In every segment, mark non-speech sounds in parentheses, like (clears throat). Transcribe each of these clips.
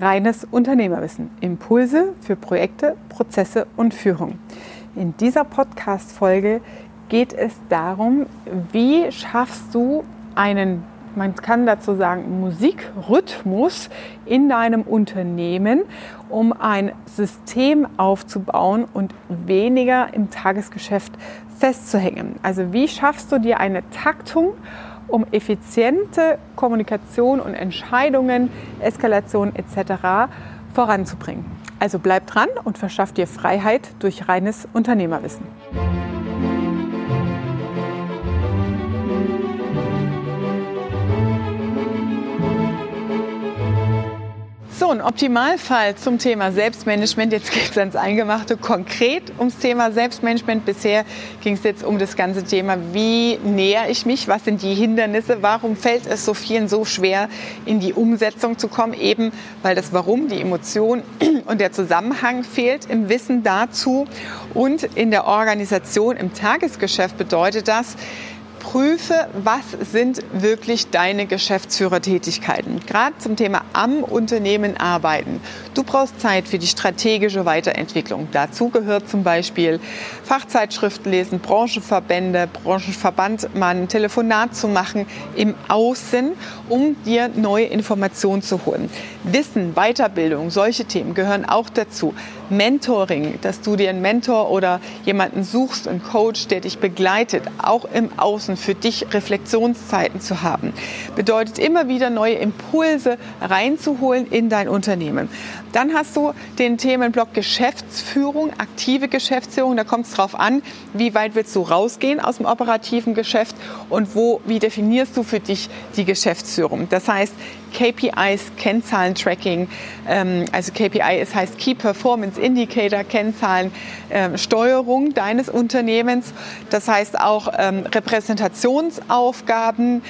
Reines Unternehmerwissen. Impulse für Projekte, Prozesse und Führung. In dieser Podcast-Folge geht es darum, wie schaffst du einen, man kann dazu sagen, Musikrhythmus in deinem Unternehmen, um ein System aufzubauen und weniger im Tagesgeschäft festzuhängen. Also wie schaffst du dir eine Taktung, um effiziente Kommunikation und Entscheidungen, Eskalation etc. voranzubringen. Also bleib dran und verschaff dir Freiheit durch reines Unternehmerwissen. Ein Optimalfall zum Thema Selbstmanagement. Jetzt geht es ans Eingemachte, konkret ums Thema Selbstmanagement. Bisher ging es jetzt um das ganze Thema, wie näher ich mich, was sind die Hindernisse, warum fällt es so vielen so schwer, in die Umsetzung zu kommen, eben weil das Warum, die Emotion (clears throat) und der Zusammenhang fehlt im Wissen dazu. Und in der Organisation, im Tagesgeschäft bedeutet das, prüfe, was sind wirklich deine Geschäftsführertätigkeiten. Gerade zum Thema am Unternehmen arbeiten. Du brauchst Zeit für die strategische Weiterentwicklung. Dazu gehört zum Beispiel Fachzeitschriften lesen, Branchenverbände, Branchenverband mal ein Telefonat zu machen im Außen, um dir neue Informationen zu holen. Wissen, Weiterbildung, solche Themen gehören auch dazu. Mentoring, dass du dir einen Mentor oder jemanden suchst, einen Coach, der dich begleitet, auch im Außen für dich Reflexionszeiten zu haben, bedeutet immer wieder neue Impulse reinzuholen in dein Unternehmen. Dann hast du den Themenblock Geschäftsführung, aktive Geschäftsführung. Da kommt es darauf an, wie weit willst du rausgehen aus dem operativen Geschäft und wo, wie definierst du für dich die Geschäftsführung. Das heißt, KPIs, Kennzahlen-Tracking, ähm, also KPI es heißt Key Performance Indicator, Kennzahlen, ähm, Steuerung deines Unternehmens. Das heißt auch ähm, Repräsentationsaufgaben,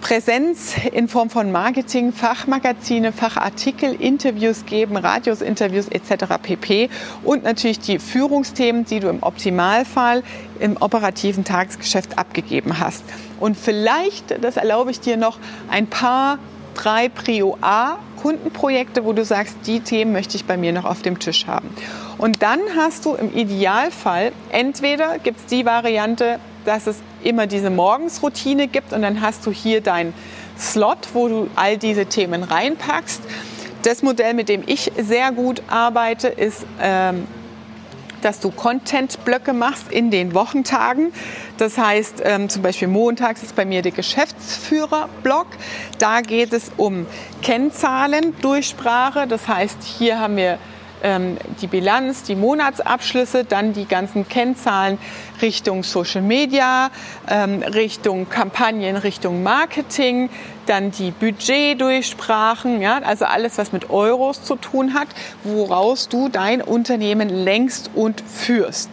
Präsenz in Form von Marketing, Fachmagazine, Fachartikel, Interviews geben, Radiusinterviews etc. pp. Und natürlich die Führungsthemen, die du im Optimalfall im operativen Tagesgeschäft abgegeben hast. Und vielleicht, das erlaube ich dir noch, ein paar drei Prio A Kundenprojekte, wo du sagst, die Themen möchte ich bei mir noch auf dem Tisch haben. Und dann hast du im Idealfall, entweder gibt es die Variante, dass es immer diese Morgensroutine gibt und dann hast du hier deinen Slot, wo du all diese Themen reinpackst. Das Modell, mit dem ich sehr gut arbeite, ist ähm, dass du Content-Blöcke machst in den Wochentagen. Das heißt, ähm, zum Beispiel montags ist bei mir der Geschäftsführer-Block. Da geht es um Kennzahlen, Durchsprache. Das heißt, hier haben wir die Bilanz, die Monatsabschlüsse, dann die ganzen Kennzahlen Richtung Social Media, ähm, Richtung Kampagnen, Richtung Marketing, dann die Budgetdurchsprachen, ja, also alles, was mit Euros zu tun hat, woraus du dein Unternehmen längst und führst.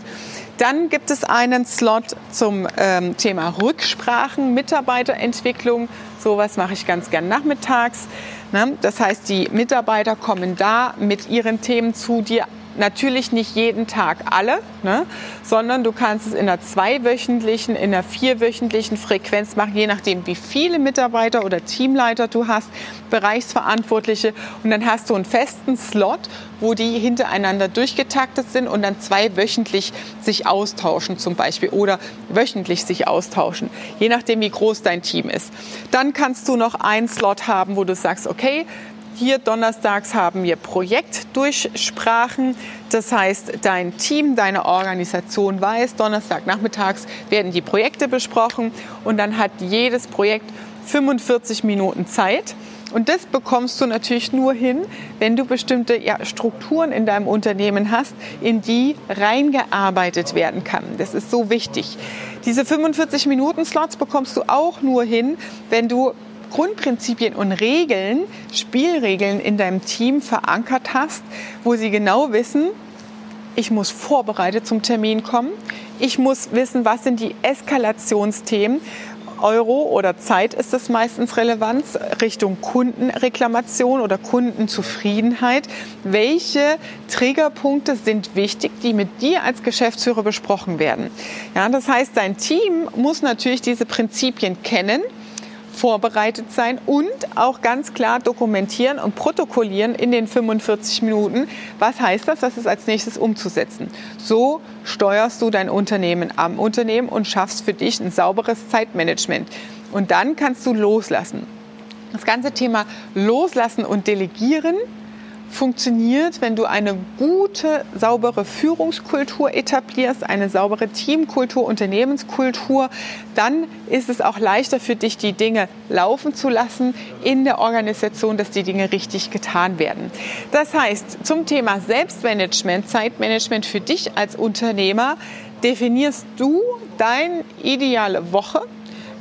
Dann gibt es einen Slot zum ähm, Thema Rücksprachen, Mitarbeiterentwicklung. Sowas mache ich ganz gern nachmittags. Ne? Das heißt, die Mitarbeiter kommen da mit ihren Themen zu dir natürlich nicht jeden Tag alle, ne? sondern du kannst es in einer zweiwöchentlichen, in einer vierwöchentlichen Frequenz machen, je nachdem, wie viele Mitarbeiter oder Teamleiter du hast, Bereichsverantwortliche. Und dann hast du einen festen Slot, wo die hintereinander durchgetaktet sind und dann zweiwöchentlich sich austauschen zum Beispiel oder wöchentlich sich austauschen, je nachdem, wie groß dein Team ist. Dann kannst du noch einen Slot haben, wo du sagst, okay, hier donnerstags haben wir Projektdurchsprachen. Das heißt, dein Team, deine Organisation weiß, Donnerstagnachmittags werden die Projekte besprochen und dann hat jedes Projekt 45 Minuten Zeit. Und das bekommst du natürlich nur hin, wenn du bestimmte ja, Strukturen in deinem Unternehmen hast, in die reingearbeitet werden kann. Das ist so wichtig. Diese 45 Minuten Slots bekommst du auch nur hin, wenn du Grundprinzipien und Regeln, Spielregeln in deinem Team verankert hast, wo sie genau wissen, ich muss vorbereitet zum Termin kommen. Ich muss wissen, was sind die Eskalationsthemen. Euro oder Zeit ist es meistens Relevanz Richtung Kundenreklamation oder Kundenzufriedenheit. Welche Triggerpunkte sind wichtig, die mit dir als Geschäftsführer besprochen werden? Ja, das heißt, dein Team muss natürlich diese Prinzipien kennen vorbereitet sein und auch ganz klar dokumentieren und protokollieren in den 45 Minuten. Was heißt das? Was ist als nächstes umzusetzen? So steuerst du dein Unternehmen am Unternehmen und schaffst für dich ein sauberes Zeitmanagement. Und dann kannst du loslassen. Das ganze Thema Loslassen und Delegieren funktioniert, wenn du eine gute, saubere Führungskultur etablierst, eine saubere Teamkultur, Unternehmenskultur, dann ist es auch leichter für dich, die Dinge laufen zu lassen in der Organisation, dass die Dinge richtig getan werden. Das heißt, zum Thema Selbstmanagement, Zeitmanagement für dich als Unternehmer, definierst du deine ideale Woche,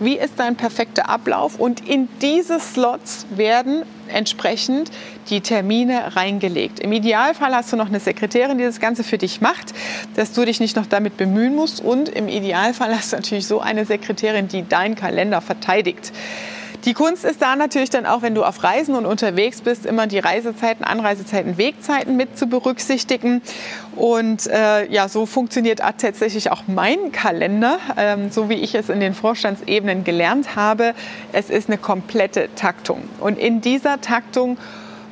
wie ist dein perfekter Ablauf und in diese Slots werden entsprechend die Termine reingelegt. Im Idealfall hast du noch eine Sekretärin, die das Ganze für dich macht, dass du dich nicht noch damit bemühen musst und im Idealfall hast du natürlich so eine Sekretärin, die deinen Kalender verteidigt. Die Kunst ist da natürlich dann auch, wenn du auf Reisen und unterwegs bist, immer die Reisezeiten, Anreisezeiten, Wegzeiten mit zu berücksichtigen. Und äh, ja, so funktioniert tatsächlich auch mein Kalender, ähm, so wie ich es in den Vorstandsebenen gelernt habe. Es ist eine komplette Taktung. Und in dieser Taktung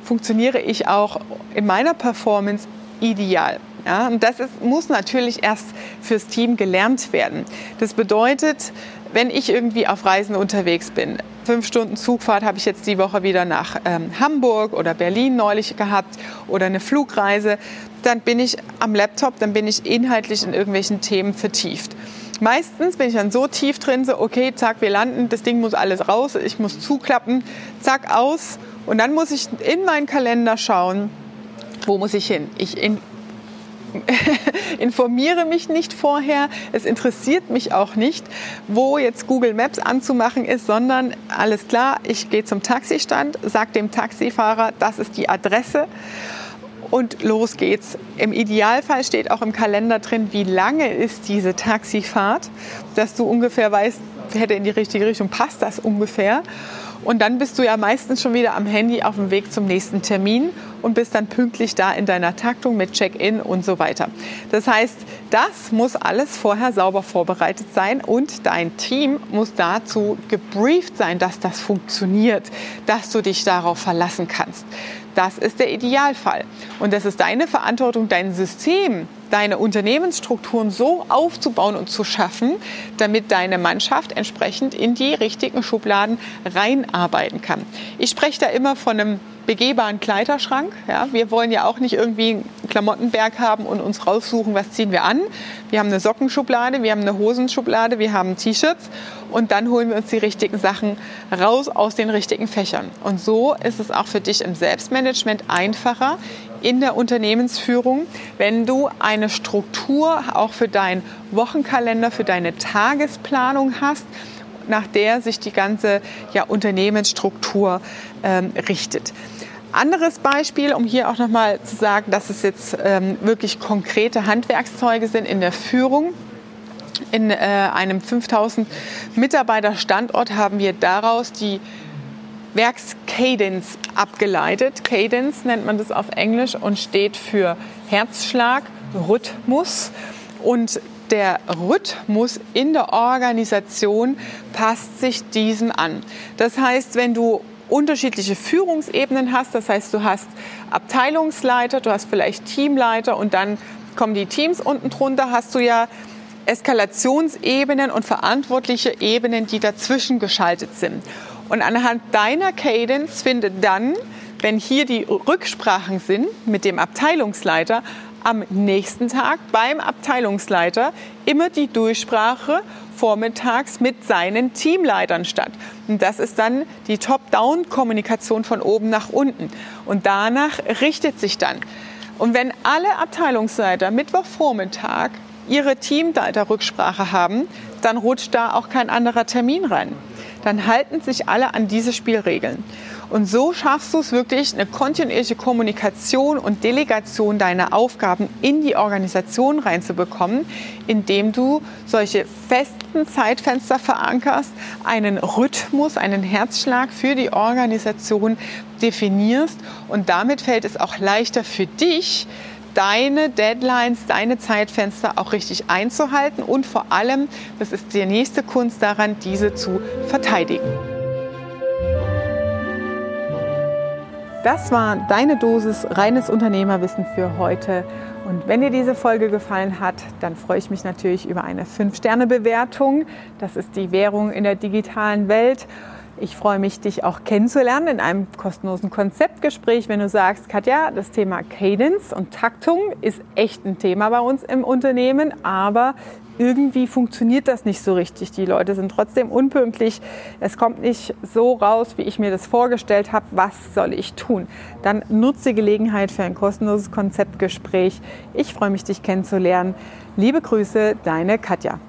funktioniere ich auch in meiner Performance ideal. Ja, und das ist, muss natürlich erst fürs Team gelernt werden. Das bedeutet, wenn ich irgendwie auf Reisen unterwegs bin, fünf Stunden Zugfahrt habe ich jetzt die Woche wieder nach ähm, Hamburg oder Berlin neulich gehabt oder eine Flugreise, dann bin ich am Laptop, dann bin ich inhaltlich in irgendwelchen Themen vertieft. Meistens bin ich dann so tief drin, so okay, zack, wir landen, das Ding muss alles raus, ich muss zuklappen, zack, aus. Und dann muss ich in meinen Kalender schauen, wo muss ich hin? Ich in, (laughs) informiere mich nicht vorher. Es interessiert mich auch nicht, wo jetzt Google Maps anzumachen ist, sondern alles klar, ich gehe zum Taxistand, sage dem Taxifahrer, das ist die Adresse und los geht's. Im Idealfall steht auch im Kalender drin, wie lange ist diese Taxifahrt, dass du ungefähr weißt, hätte in die richtige Richtung, passt das ungefähr. Und dann bist du ja meistens schon wieder am Handy auf dem Weg zum nächsten Termin und bist dann pünktlich da in deiner Taktung mit Check-in und so weiter. Das heißt, das muss alles vorher sauber vorbereitet sein und dein Team muss dazu gebrieft sein, dass das funktioniert, dass du dich darauf verlassen kannst. Das ist der Idealfall. Und das ist deine Verantwortung, dein System, deine Unternehmensstrukturen so aufzubauen und zu schaffen, damit deine Mannschaft entsprechend in die richtigen Schubladen reinarbeiten kann. Ich spreche da immer von einem begehbaren Kleiderschrank. Ja, wir wollen ja auch nicht irgendwie einen Klamottenberg haben und uns raussuchen, was ziehen wir an. Wir haben eine Sockenschublade, wir haben eine Hosenschublade, wir haben T-Shirts und dann holen wir uns die richtigen Sachen raus aus den richtigen Fächern. Und so ist es auch für dich im Selbstmanagement einfacher in der Unternehmensführung, wenn du eine Struktur auch für deinen Wochenkalender, für deine Tagesplanung hast nach der sich die ganze ja, Unternehmensstruktur ähm, richtet. Anderes Beispiel, um hier auch nochmal zu sagen, dass es jetzt ähm, wirklich konkrete Handwerkszeuge sind in der Führung. In äh, einem 5000 Mitarbeiter Standort haben wir daraus die Werkskadence abgeleitet. Cadence nennt man das auf Englisch und steht für Herzschlag, Rhythmus. Und der Rhythmus in der Organisation passt sich diesem an. Das heißt, wenn du unterschiedliche Führungsebenen hast. Das heißt, du hast Abteilungsleiter, du hast vielleicht Teamleiter und dann kommen die Teams unten drunter, hast du ja Eskalationsebenen und verantwortliche Ebenen, die dazwischen geschaltet sind. Und anhand deiner Cadence findet dann, wenn hier die Rücksprachen sind mit dem Abteilungsleiter, am nächsten Tag beim Abteilungsleiter immer die Durchsprache vormittags mit seinen Teamleitern statt. Und das ist dann die Top-Down-Kommunikation von oben nach unten. Und danach richtet sich dann. Und wenn alle Abteilungsleiter Mittwochvormittag ihre Teamleiter-Rücksprache haben, dann rutscht da auch kein anderer Termin rein. Dann halten sich alle an diese Spielregeln. Und so schaffst du es wirklich, eine kontinuierliche Kommunikation und Delegation deiner Aufgaben in die Organisation reinzubekommen, indem du solche festen Zeitfenster verankerst, einen Rhythmus, einen Herzschlag für die Organisation definierst. Und damit fällt es auch leichter für dich, deine Deadlines, deine Zeitfenster auch richtig einzuhalten und vor allem, das ist die nächste Kunst daran, diese zu verteidigen. Das war deine Dosis reines Unternehmerwissen für heute. Und wenn dir diese Folge gefallen hat, dann freue ich mich natürlich über eine 5-Sterne-Bewertung. Das ist die Währung in der digitalen Welt. Ich freue mich, dich auch kennenzulernen in einem kostenlosen Konzeptgespräch, wenn du sagst, Katja, das Thema Cadence und Taktung ist echt ein Thema bei uns im Unternehmen, aber irgendwie funktioniert das nicht so richtig. Die Leute sind trotzdem unpünktlich. Es kommt nicht so raus, wie ich mir das vorgestellt habe. Was soll ich tun? Dann nutze die Gelegenheit für ein kostenloses Konzeptgespräch. Ich freue mich, dich kennenzulernen. Liebe Grüße, deine Katja.